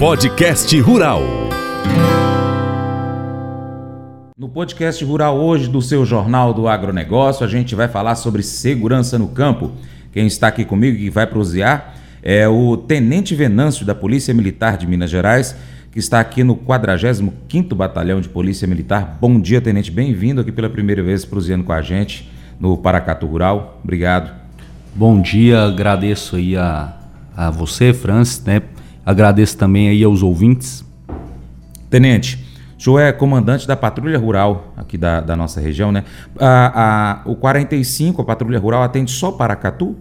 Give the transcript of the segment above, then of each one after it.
Podcast Rural. No podcast Rural hoje do seu Jornal do Agronegócio, a gente vai falar sobre segurança no campo. Quem está aqui comigo e vai prosear é o Tenente Venâncio da Polícia Militar de Minas Gerais, que está aqui no 45º Batalhão de Polícia Militar. Bom dia, Tenente, bem-vindo aqui pela primeira vez proseando com a gente no Paracatu Rural. Obrigado. Bom dia, agradeço aí a, a você, Francis, né? Agradeço também aí aos ouvintes. Tenente, o senhor é comandante da Patrulha Rural aqui da, da nossa região, né? A, a, o 45, a Patrulha Rural, atende só Paracatu?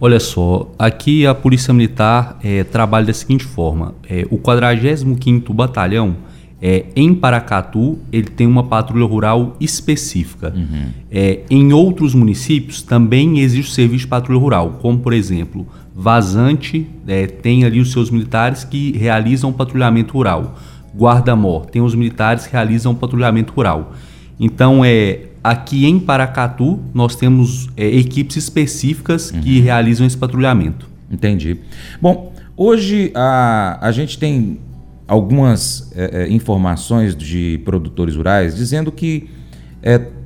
Olha só, aqui a Polícia Militar é, trabalha da seguinte forma: é, o 45 Batalhão, é, em Paracatu, ele tem uma patrulha rural específica. Uhum. É, em outros municípios também existe o serviço de patrulha rural, como por exemplo, Vazante é, tem ali os seus militares que realizam patrulhamento rural. Guarda-Mor tem os militares que realizam patrulhamento rural. Então, é, aqui em Paracatu, nós temos é, equipes específicas uhum. que realizam esse patrulhamento. Entendi. Bom, hoje a, a gente tem algumas é, é informações de produtores rurais dizendo que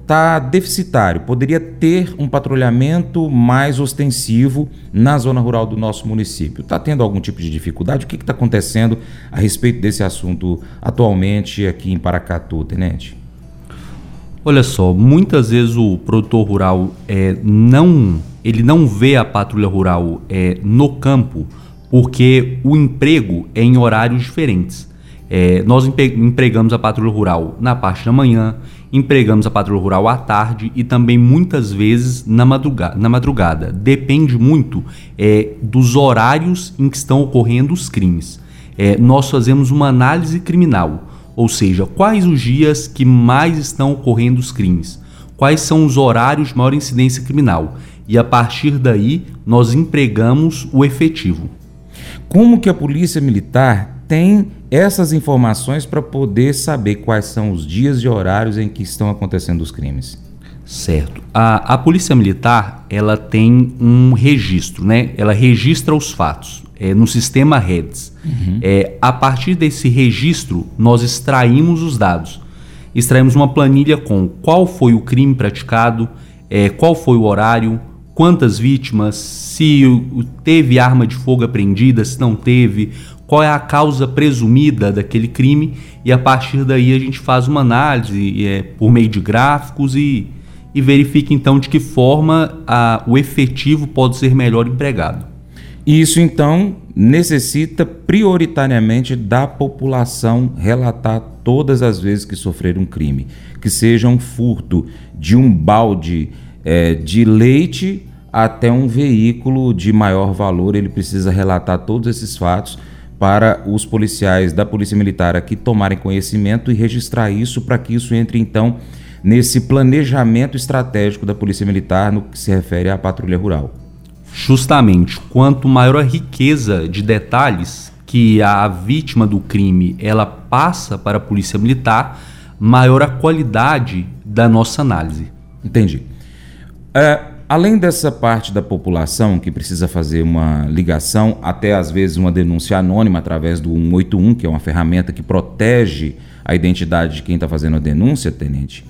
está deficitário, poderia ter um patrulhamento mais ostensivo na zona rural do nosso município. Está tendo algum tipo de dificuldade? O que está acontecendo a respeito desse assunto atualmente aqui em Paracatu, Tenente? Olha só, muitas vezes o produtor rural é, não, ele não vê a patrulha rural é, no campo porque o emprego é em horários diferentes. É, nós empregamos a patrulha rural na parte da manhã, empregamos a patrulha rural à tarde e também muitas vezes na madrugada. Na madrugada. Depende muito é, dos horários em que estão ocorrendo os crimes. É, nós fazemos uma análise criminal ou seja, quais os dias que mais estão ocorrendo os crimes? Quais são os horários de maior incidência criminal? E a partir daí, nós empregamos o efetivo. Como que a Polícia Militar tem essas informações para poder saber quais são os dias e horários em que estão acontecendo os crimes? Certo. A, a Polícia Militar, ela tem um registro, né? Ela registra os fatos é, no sistema REDS. Uhum. É, a partir desse registro, nós extraímos os dados. Extraímos uma planilha com qual foi o crime praticado, é, qual foi o horário, quantas vítimas, se teve arma de fogo apreendida, se não teve, qual é a causa presumida daquele crime, e a partir daí a gente faz uma análise é, por meio de gráficos e, e verifica então de que forma a, o efetivo pode ser melhor empregado. Isso então necessita prioritariamente da população relatar todas as vezes que sofrer um crime, que seja um furto de um balde é, de leite até um veículo de maior valor, ele precisa relatar todos esses fatos para os policiais da Polícia Militar aqui tomarem conhecimento e registrar isso para que isso entre então nesse planejamento estratégico da Polícia Militar no que se refere à patrulha rural justamente quanto maior a riqueza de detalhes que a vítima do crime ela passa para a polícia militar, maior a qualidade da nossa análise. Entendi. É, além dessa parte da população que precisa fazer uma ligação, até às vezes uma denúncia anônima através do 181, que é uma ferramenta que protege a identidade de quem está fazendo a denúncia, tenente,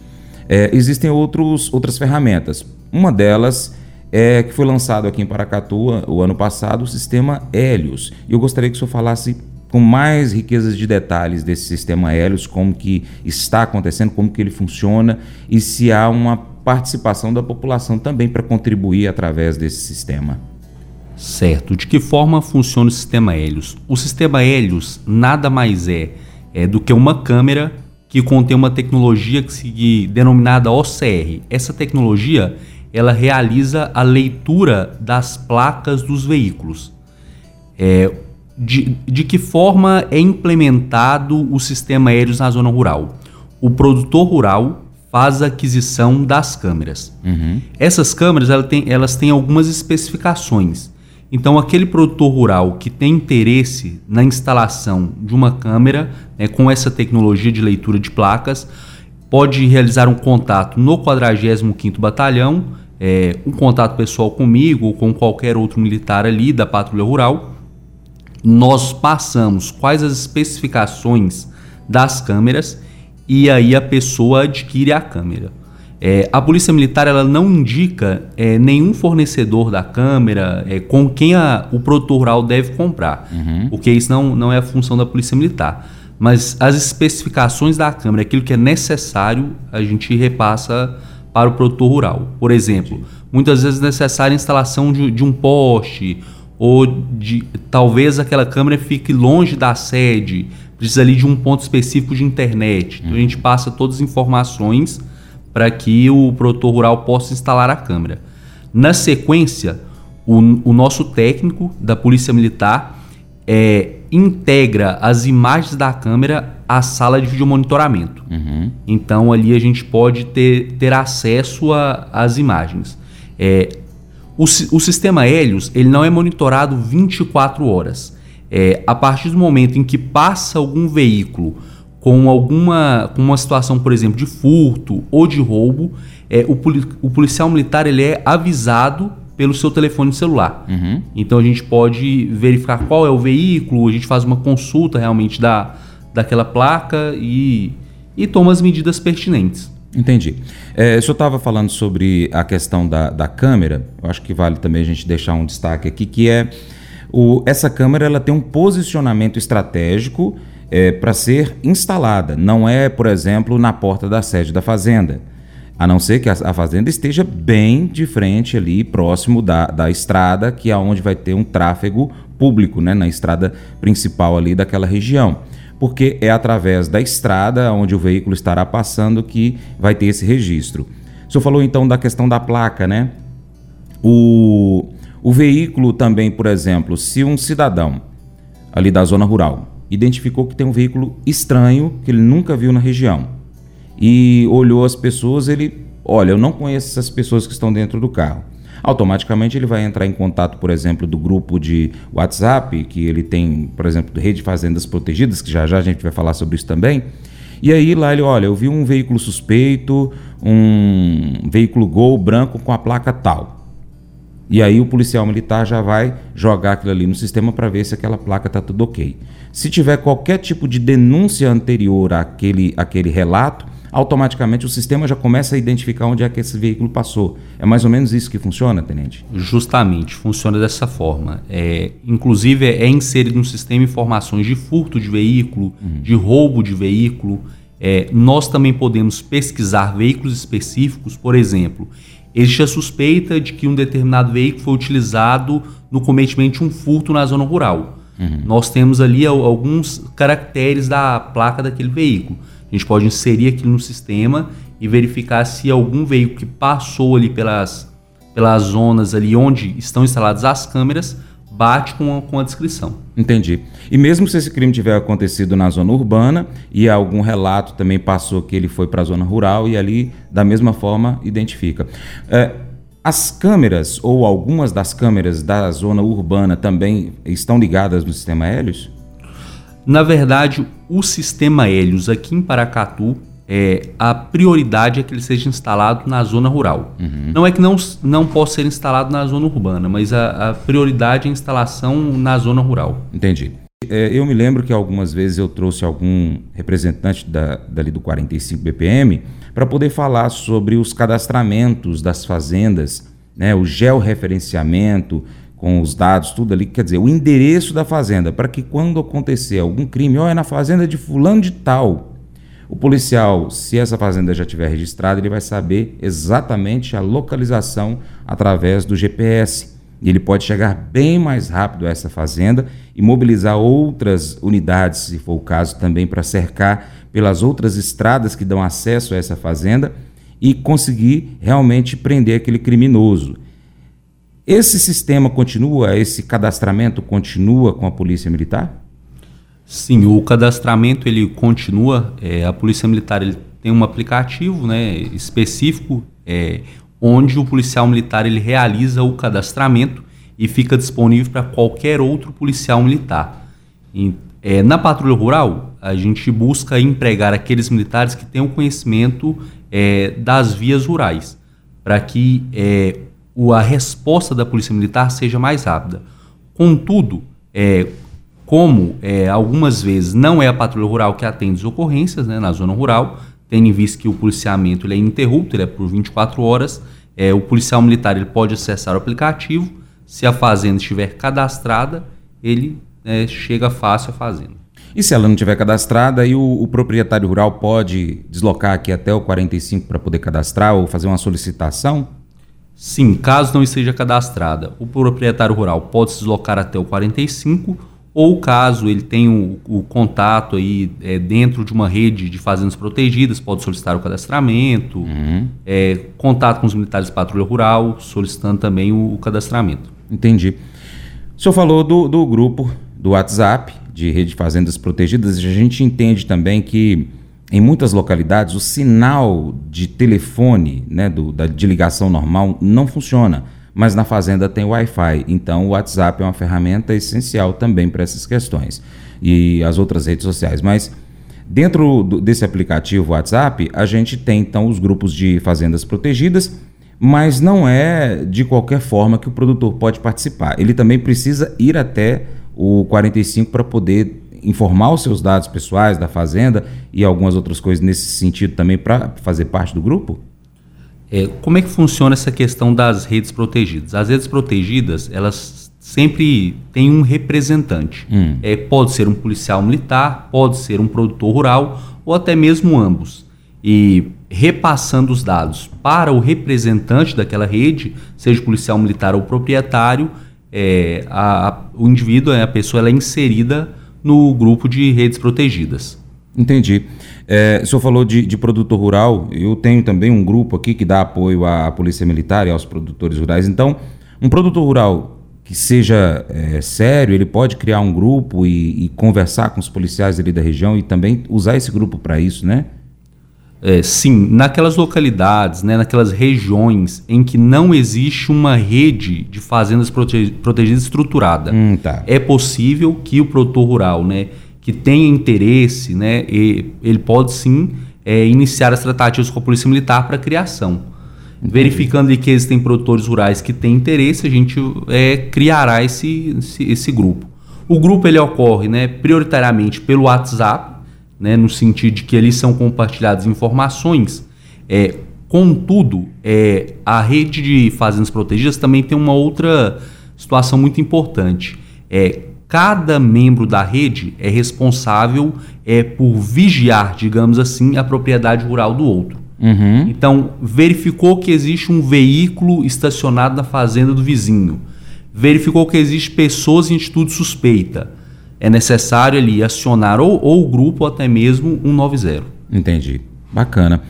é, existem outros, outras ferramentas. Uma delas é, que foi lançado aqui em Paracatu o ano passado, o sistema Helios. E eu gostaria que o senhor falasse com mais riquezas de detalhes desse sistema Helios, como que está acontecendo, como que ele funciona e se há uma participação da população também para contribuir através desse sistema. Certo. De que forma funciona o sistema Helios? O sistema Helios nada mais é, é do que uma câmera que contém uma tecnologia que se denominada OCR. Essa tecnologia ela realiza a leitura das placas dos veículos. É, de, de que forma é implementado o sistema aéreo na zona rural? O produtor rural faz a aquisição das câmeras. Uhum. Essas câmeras elas têm, elas têm algumas especificações. Então, aquele produtor rural que tem interesse na instalação de uma câmera né, com essa tecnologia de leitura de placas pode realizar um contato no 45º Batalhão é, um contato pessoal comigo ou com qualquer outro militar ali da patrulha rural nós passamos quais as especificações das câmeras e aí a pessoa adquire a câmera. É, a Polícia Militar ela não indica é, nenhum fornecedor da câmera é, com quem a, o produtor rural deve comprar, uhum. porque isso não, não é a função da Polícia Militar. Mas as especificações da câmera, aquilo que é necessário, a gente repassa para o produtor rural. Por exemplo, muitas vezes é necessária a instalação de, de um poste, ou de talvez aquela câmera fique longe da sede, precisa ali de um ponto específico de internet. Então a gente passa todas as informações para que o produtor rural possa instalar a câmera. Na sequência, o, o nosso técnico da Polícia Militar é, integra as imagens da câmera à sala de videomonitoramento. Uhum. Então ali a gente pode ter, ter acesso às imagens. É, o, o, sistema Helios ele não é monitorado 24 horas. É, a partir do momento em que passa algum veículo com alguma com uma situação, por exemplo, de furto ou de roubo, é, o, o policial militar ele é avisado pelo seu telefone celular. Uhum. Então a gente pode verificar qual é o veículo, a gente faz uma consulta realmente da, daquela placa e, e toma as medidas pertinentes. Entendi. É, o senhor estava falando sobre a questão da, da câmera, eu acho que vale também a gente deixar um destaque aqui, que é o, essa câmera ela tem um posicionamento estratégico é, para ser instalada. Não é, por exemplo, na porta da sede da fazenda. A não ser que a, a fazenda esteja bem de frente ali, próximo da, da estrada, que é onde vai ter um tráfego público, né, na estrada principal ali daquela região. Porque é através da estrada onde o veículo estará passando que vai ter esse registro. O senhor falou então da questão da placa, né? O, o veículo também, por exemplo, se um cidadão ali da zona rural identificou que tem um veículo estranho que ele nunca viu na região e olhou as pessoas, ele, olha, eu não conheço essas pessoas que estão dentro do carro. Automaticamente ele vai entrar em contato, por exemplo, do grupo de WhatsApp, que ele tem, por exemplo, Rede Fazendas Protegidas, que já já a gente vai falar sobre isso também. E aí lá ele, olha, eu vi um veículo suspeito, um veículo Gol branco com a placa tal. E aí o policial militar já vai jogar aquilo ali no sistema para ver se aquela placa está tudo ok. Se tiver qualquer tipo de denúncia anterior àquele, àquele relato, automaticamente o sistema já começa a identificar onde é que esse veículo passou. É mais ou menos isso que funciona, tenente? Justamente, funciona dessa forma. É, inclusive, é inserido no sistema informações de furto de veículo, uhum. de roubo de veículo. É, nós também podemos pesquisar veículos específicos, por exemplo, existe a suspeita de que um determinado veículo foi utilizado no cometimento de um furto na zona rural. Uhum. Nós temos ali alguns caracteres da placa daquele veículo. A gente pode inserir aquilo no sistema e verificar se algum veículo que passou ali pelas, pelas zonas ali onde estão instaladas as câmeras bate com a, com a descrição. Entendi. E mesmo se esse crime tiver acontecido na zona urbana e algum relato também passou que ele foi para a zona rural e ali, da mesma forma, identifica. É, as câmeras ou algumas das câmeras da zona urbana também estão ligadas no sistema Helios? Na verdade, o sistema Helios aqui em Paracatu é, a prioridade é que ele seja instalado na zona rural. Uhum. Não é que não, não possa ser instalado na zona urbana, mas a, a prioridade é a instalação na zona rural. Entendi. É, eu me lembro que algumas vezes eu trouxe algum representante da, dali do 45 BPM para poder falar sobre os cadastramentos das fazendas, né, o georreferenciamento com os dados, tudo ali, quer dizer, o endereço da fazenda, para que quando acontecer algum crime, ó, é na fazenda de fulano de tal, o policial, se essa fazenda já tiver registrada, ele vai saber exatamente a localização através do GPS. Ele pode chegar bem mais rápido a essa fazenda e mobilizar outras unidades, se for o caso, também para cercar pelas outras estradas que dão acesso a essa fazenda e conseguir realmente prender aquele criminoso. Esse sistema continua, esse cadastramento continua com a Polícia Militar? Sim, o cadastramento ele continua. É, a Polícia Militar ele tem um aplicativo né, específico é, onde o policial militar ele realiza o cadastramento e fica disponível para qualquer outro policial militar. E, é, na patrulha rural, a gente busca empregar aqueles militares que tenham conhecimento é, das vias rurais, para que é, o, a resposta da Polícia Militar seja mais rápida. Contudo, é, como é, algumas vezes não é a patrulha rural que atende as ocorrências né, na zona rural, tendo em vista que o policiamento ele é ininterrupto, ele é por 24 horas, é, o policial militar ele pode acessar o aplicativo, se a fazenda estiver cadastrada, ele é, chega fácil à fazenda. E se ela não tiver cadastrada, aí o, o, proprietário rural pode deslocar aqui até o 45 para poder cadastrar ou fazer uma solicitação? Sim, caso não esteja cadastrada, o proprietário rural pode se deslocar até o 45 ou caso ele tenha o, o contato aí é, dentro de uma rede de fazendas protegidas, pode solicitar o cadastramento, uhum. é, contato com os militares de patrulha rural, solicitando também o, o cadastramento. Entendi. O senhor falou do, do grupo do WhatsApp de rede de fazendas protegidas, a gente entende também que em muitas localidades o sinal de telefone, né, do, da, de ligação normal, não funciona mas na fazenda tem Wi-Fi. Então o WhatsApp é uma ferramenta essencial também para essas questões. E as outras redes sociais. Mas dentro do, desse aplicativo WhatsApp, a gente tem então os grupos de fazendas protegidas, mas não é de qualquer forma que o produtor pode participar. Ele também precisa ir até o 45 para poder informar os seus dados pessoais da fazenda e algumas outras coisas nesse sentido também para fazer parte do grupo? É, como é que funciona essa questão das redes protegidas? As redes protegidas, elas sempre têm um representante. Hum. É, pode ser um policial militar, pode ser um produtor rural ou até mesmo ambos. E repassando os dados para o representante daquela rede, seja policial militar ou proprietário, é, a, a, o indivíduo, a pessoa, ela é inserida no grupo de redes protegidas. Entendi. É, o senhor falou de, de, produtor rural, eu tenho também um grupo aqui que dá apoio à Polícia Militar e aos produtores rurais. Então, um produtor rural que seja é, sério, ele pode criar um grupo e, e, conversar com os policiais ali da região e também usar esse grupo para isso, né? É, sim, naquelas localidades, né, naquelas regiões em que não existe uma rede de fazendas prote protegidas estruturada, hum, tá. é possível que o produtor rural, né, que tenha interesse, né, ele pode sim é, iniciar as tratativas com a Polícia Militar para criação. Entendi. Verificando que existem produtores rurais que têm interesse, a gente é, criará esse, esse, esse, grupo. O grupo ele ocorre né, prioritariamente pelo WhatsApp, né, no sentido de que ali são compartilhadas informações. É, contudo, é, a rede de fazendas protegidas também tem uma outra situação muito importante. É, cada membro da rede é responsável é, por vigiar, digamos assim, a propriedade rural do outro. Uhum. Então, verificou que existe um veículo estacionado na fazenda do vizinho, verificou que existe pessoas em atitude suspeita. É necessário ali acionar ou, ou o grupo ou até mesmo 190. Entendi. Bacana.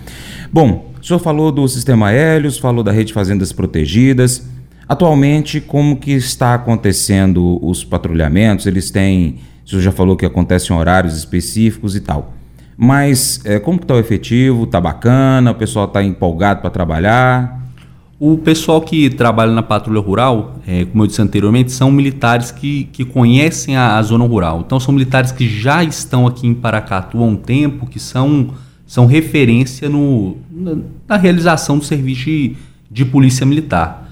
Bom, o senhor falou do sistema Hélios, falou da rede de fazendas protegidas. Atualmente, como que está acontecendo os patrulhamentos? Eles têm, o senhor já falou que acontecem horários específicos e tal. Mas é, como que está o efetivo? Está bacana? O pessoal está empolgado para trabalhar? O pessoal que trabalha na patrulha rural, é, como eu disse anteriormente, são militares que, que conhecem a, a, zona rural. Então são militares que já estão aqui em Paracatu há um tempo, que são, são referência no, na, na realização do serviço de, de polícia militar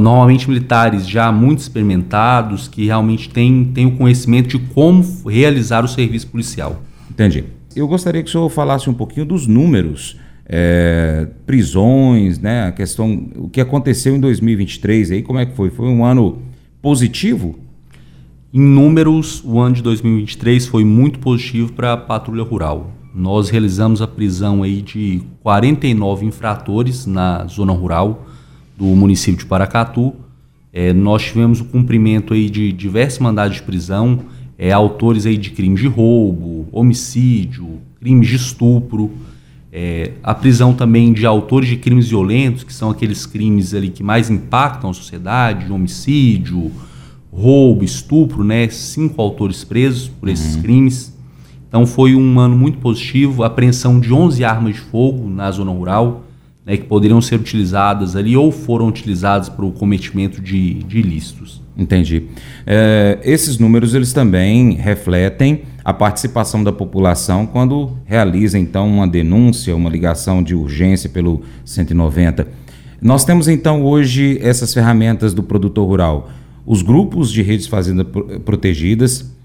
normalmente militares já muito experimentados, que realmente têm, têm o conhecimento de como realizar o serviço policial. Entendi. Eu gostaria que o senhor falasse um pouquinho dos números, é, prisões, né, a questão, o que aconteceu em 2023 aí, como é que foi? Foi um ano positivo? Em números, o ano de 2023 foi muito positivo para a patrulha rural. Nós realizamos a prisão aí de 49 infratores na zona rural, do município de Paracatu. É, nós tivemos o cumprimento aí de diversos mandados de prisão, é, autores aí de crimes de roubo, homicídio, crimes de estupro, é, a prisão também de autores de crimes violentos, que são aqueles crimes ali que mais impactam a sociedade, homicídio, roubo, estupro, né? Cinco autores presos por esses uhum. crimes. Então foi um ano muito positivo, apreensão de 11 armas de fogo na zona rural, né, que poderiam ser utilizadas ali ou foram utilizadas para o cometimento de, de ilícitos. Entendi. É, esses números eles também refletem a participação da população quando realiza então uma denúncia, uma ligação de urgência pelo 190. Nós temos então hoje essas ferramentas do produtor rural, os grupos de redes fazendas protegidas,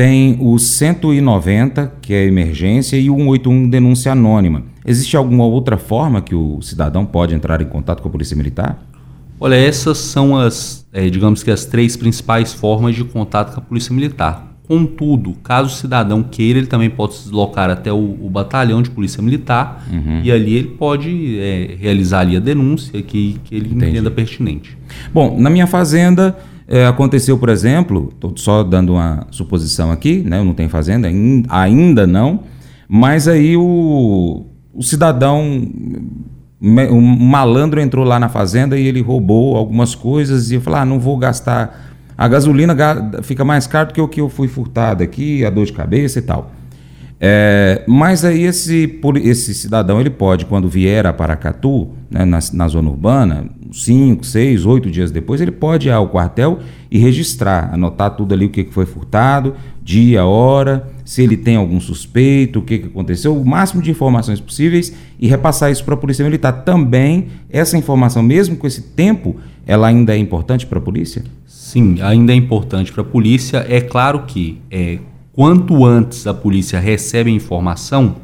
tem o 190, que é emergência, e o 181, denúncia anônima. Existe alguma outra forma que o cidadão pode entrar em contato com a Polícia Militar? Olha, essas são as, é, digamos que as três principais formas de contato com a Polícia Militar. Contudo, caso o cidadão queira, ele também pode se deslocar até o, o batalhão de polícia militar uhum. e ali ele pode é, realizar ali a denúncia que, que ele Entendi. entenda pertinente. Bom, na minha fazenda é, aconteceu, por exemplo, estou só dando uma suposição aqui, né, eu não tenho fazenda, ainda não, mas aí o, o cidadão, um malandro entrou lá na fazenda e ele roubou algumas coisas e falei, ah, não vou gastar a gasolina fica mais caro do que o que eu fui furtado aqui, a dor de cabeça e tal. É, mas aí esse, esse cidadão ele pode, quando vier a Paracatu, né, na, na, zona urbana, cinco, seis, oito dias depois, ele pode ir ao quartel e registrar, anotar tudo ali o que foi furtado, dia, hora, se ele tem algum suspeito, o que, aconteceu, o máximo de informações possíveis e repassar isso para a Polícia Militar. Também, essa informação, mesmo com esse tempo, ela ainda é importante para a polícia? Sim, ainda é importante para a polícia. É claro que é, quanto antes a polícia recebe a informação,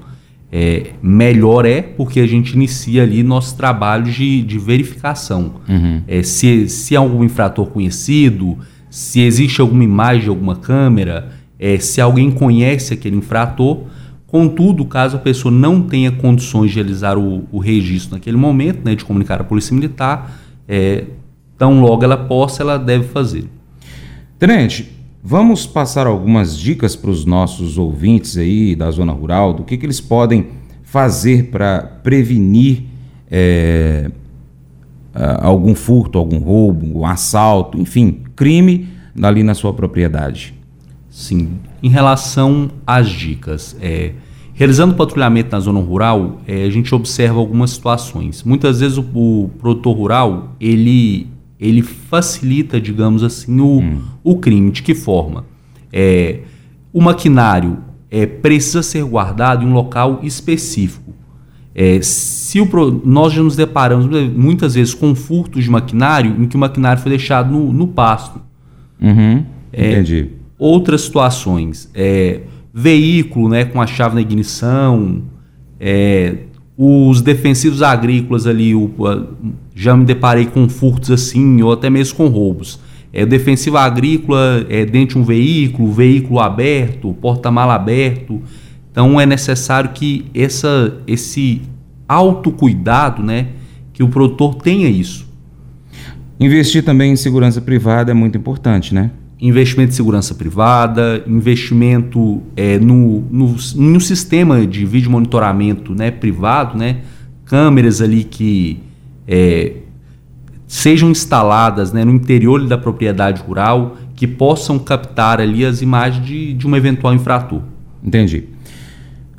é, melhor é, porque a gente inicia ali nosso trabalho de, de verificação. Uhum. É, se, se há algum infrator conhecido, se existe alguma imagem de alguma câmera, é, se alguém conhece aquele infrator. Contudo, caso a pessoa não tenha condições de realizar o, o registro naquele momento, né, de comunicar à Polícia Militar, é, Tão logo ela possa, ela deve fazer. Tenente, vamos passar algumas dicas para os nossos ouvintes aí da zona rural, do que, que eles podem fazer para prevenir é, algum furto, algum roubo, um assalto, enfim, crime ali na sua propriedade. Sim, em relação às dicas, é, realizando patrulhamento na zona rural, é, a gente observa algumas situações. Muitas vezes o, o produtor rural ele ele facilita, digamos assim, o, hum. o crime. De que forma? É, o maquinário é, precisa ser guardado em um local específico. É, se o, nós já nos deparamos muitas vezes com furtos de maquinário em que o maquinário foi deixado no, no pasto. Uhum, é, entendi. Outras situações, é, veículo né, com a chave na ignição, é, os defensivos agrícolas ali, o, já me deparei com furtos assim, ou até mesmo com roubos. É, o defensivo agrícola é dentro de um veículo, veículo aberto, porta-mala aberto. Então é necessário que essa, esse autocuidado, né, que o produtor tenha isso. Investir também em segurança privada é muito importante, né? Investimento de segurança privada, investimento é, no, no, sistema de vídeo monitoramento né, privado, né, câmeras ali que é, sejam instaladas né, no interior da propriedade rural, que possam captar ali as imagens de, de um eventual infrator. Entendi.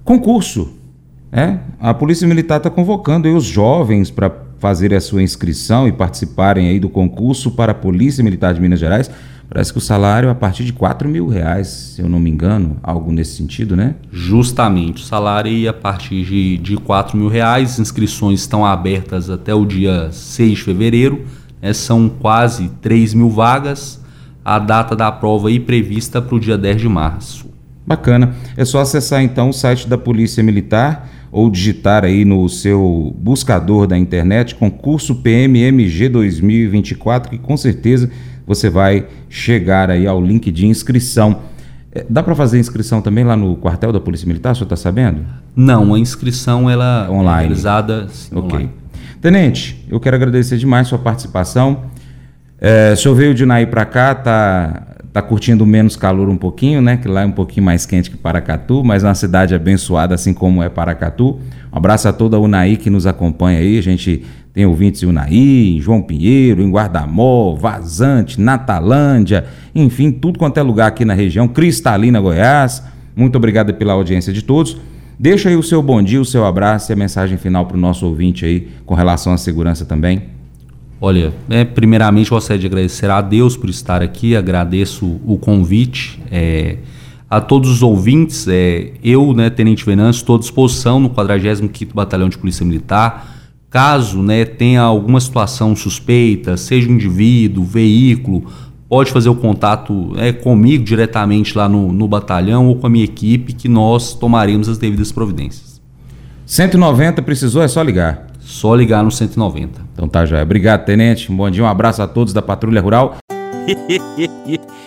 Concurso. É? A Polícia Militar está convocando os jovens para fazer a sua inscrição e participarem aí do concurso para a Polícia Militar de Minas Gerais. Parece que o salário é a partir de 4 mil reais, se eu não me engano, algo nesse sentido, né? Justamente, o salário é a partir de, de 4 mil reais, inscrições estão abertas até o dia 6 de fevereiro, né? são quase 3 mil vagas, a data da prova aí prevista para o dia 10 de março. Bacana, é só acessar então o site da Polícia Militar ou digitar aí no seu buscador da internet concurso PMMG 2024, que com certeza você vai chegar aí ao link de inscrição. É, dá para fazer inscrição também lá no quartel da Polícia Militar, o senhor está sabendo? Não, a inscrição ela é online. é realizada sim, Ok. Online. Tenente, eu quero agradecer demais sua participação. É, o senhor veio de Naí para cá, tá, tá curtindo menos calor um pouquinho, né? Que lá é um pouquinho mais quente que Paracatu, mas é uma cidade abençoada, assim como é Paracatu. Um abraço a toda a Unaí que nos acompanha aí. A gente tem ouvintes em Unaí, em João Pinheiro, em Guardamó, Vazante, Natalândia, enfim, tudo quanto é lugar aqui na região, Cristalina, Goiás. Muito obrigado pela audiência de todos. Deixa aí o seu bom dia, o seu abraço e a mensagem final para o nosso ouvinte aí com relação à segurança também. Olha, é, primeiramente gostaria de agradecer a Deus por estar aqui, agradeço o convite. É, a todos os ouvintes, é, eu, né, Tenente Venâncio, estou à disposição no 45º Batalhão de Polícia Militar Caso né, tenha alguma situação suspeita, seja um indivíduo, veículo, pode fazer o contato é, comigo diretamente lá no, no batalhão ou com a minha equipe, que nós tomaremos as devidas providências. 190 precisou, é só ligar. Só ligar no 190. Então tá já. Obrigado, tenente. Um bom dia, um abraço a todos da Patrulha Rural.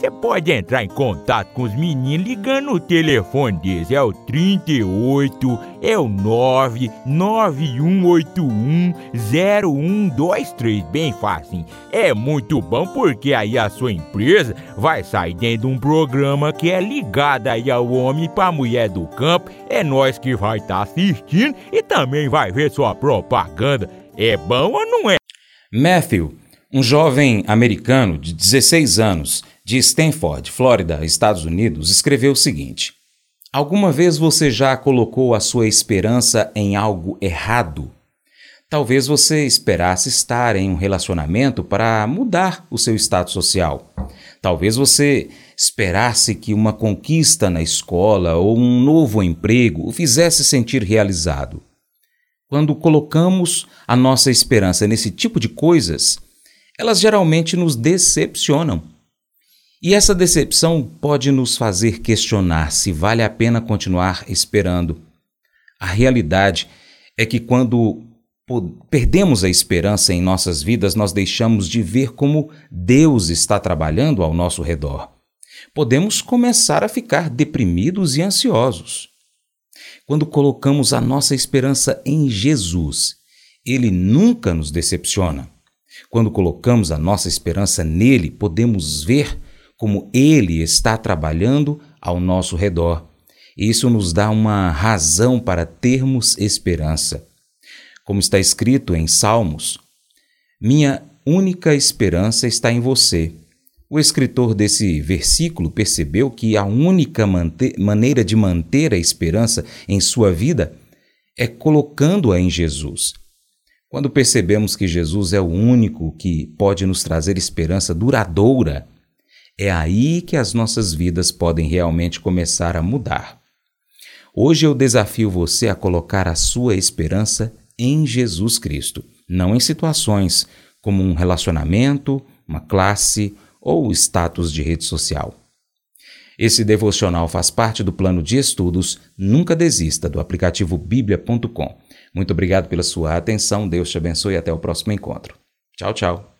Você pode entrar em contato com os meninos ligando o telefone deles, é o 38, é o 991810123, bem fácil. É muito bom porque aí a sua empresa vai sair dentro de um programa que é ligado aí ao homem para mulher do campo. É nós que vai estar tá assistindo e também vai ver sua propaganda. É bom ou não é? Matthew, um jovem americano de 16 anos de Stanford, Flórida, Estados Unidos, escreveu o seguinte: Alguma vez você já colocou a sua esperança em algo errado? Talvez você esperasse estar em um relacionamento para mudar o seu status social. Talvez você esperasse que uma conquista na escola ou um novo emprego o fizesse sentir realizado. Quando colocamos a nossa esperança nesse tipo de coisas, elas geralmente nos decepcionam. E essa decepção pode nos fazer questionar se vale a pena continuar esperando. A realidade é que quando perdemos a esperança em nossas vidas, nós deixamos de ver como Deus está trabalhando ao nosso redor. Podemos começar a ficar deprimidos e ansiosos. Quando colocamos a nossa esperança em Jesus, ele nunca nos decepciona. Quando colocamos a nossa esperança nele, podemos ver como ele está trabalhando ao nosso redor. Isso nos dá uma razão para termos esperança. Como está escrito em Salmos, minha única esperança está em você. O escritor desse versículo percebeu que a única maneira de manter a esperança em sua vida é colocando-a em Jesus. Quando percebemos que Jesus é o único que pode nos trazer esperança duradoura, é aí que as nossas vidas podem realmente começar a mudar. Hoje eu desafio você a colocar a sua esperança em Jesus Cristo, não em situações como um relacionamento, uma classe ou status de rede social. Esse devocional faz parte do plano de estudos Nunca Desista do aplicativo bíblia.com. Muito obrigado pela sua atenção, Deus te abençoe e até o próximo encontro. Tchau, tchau.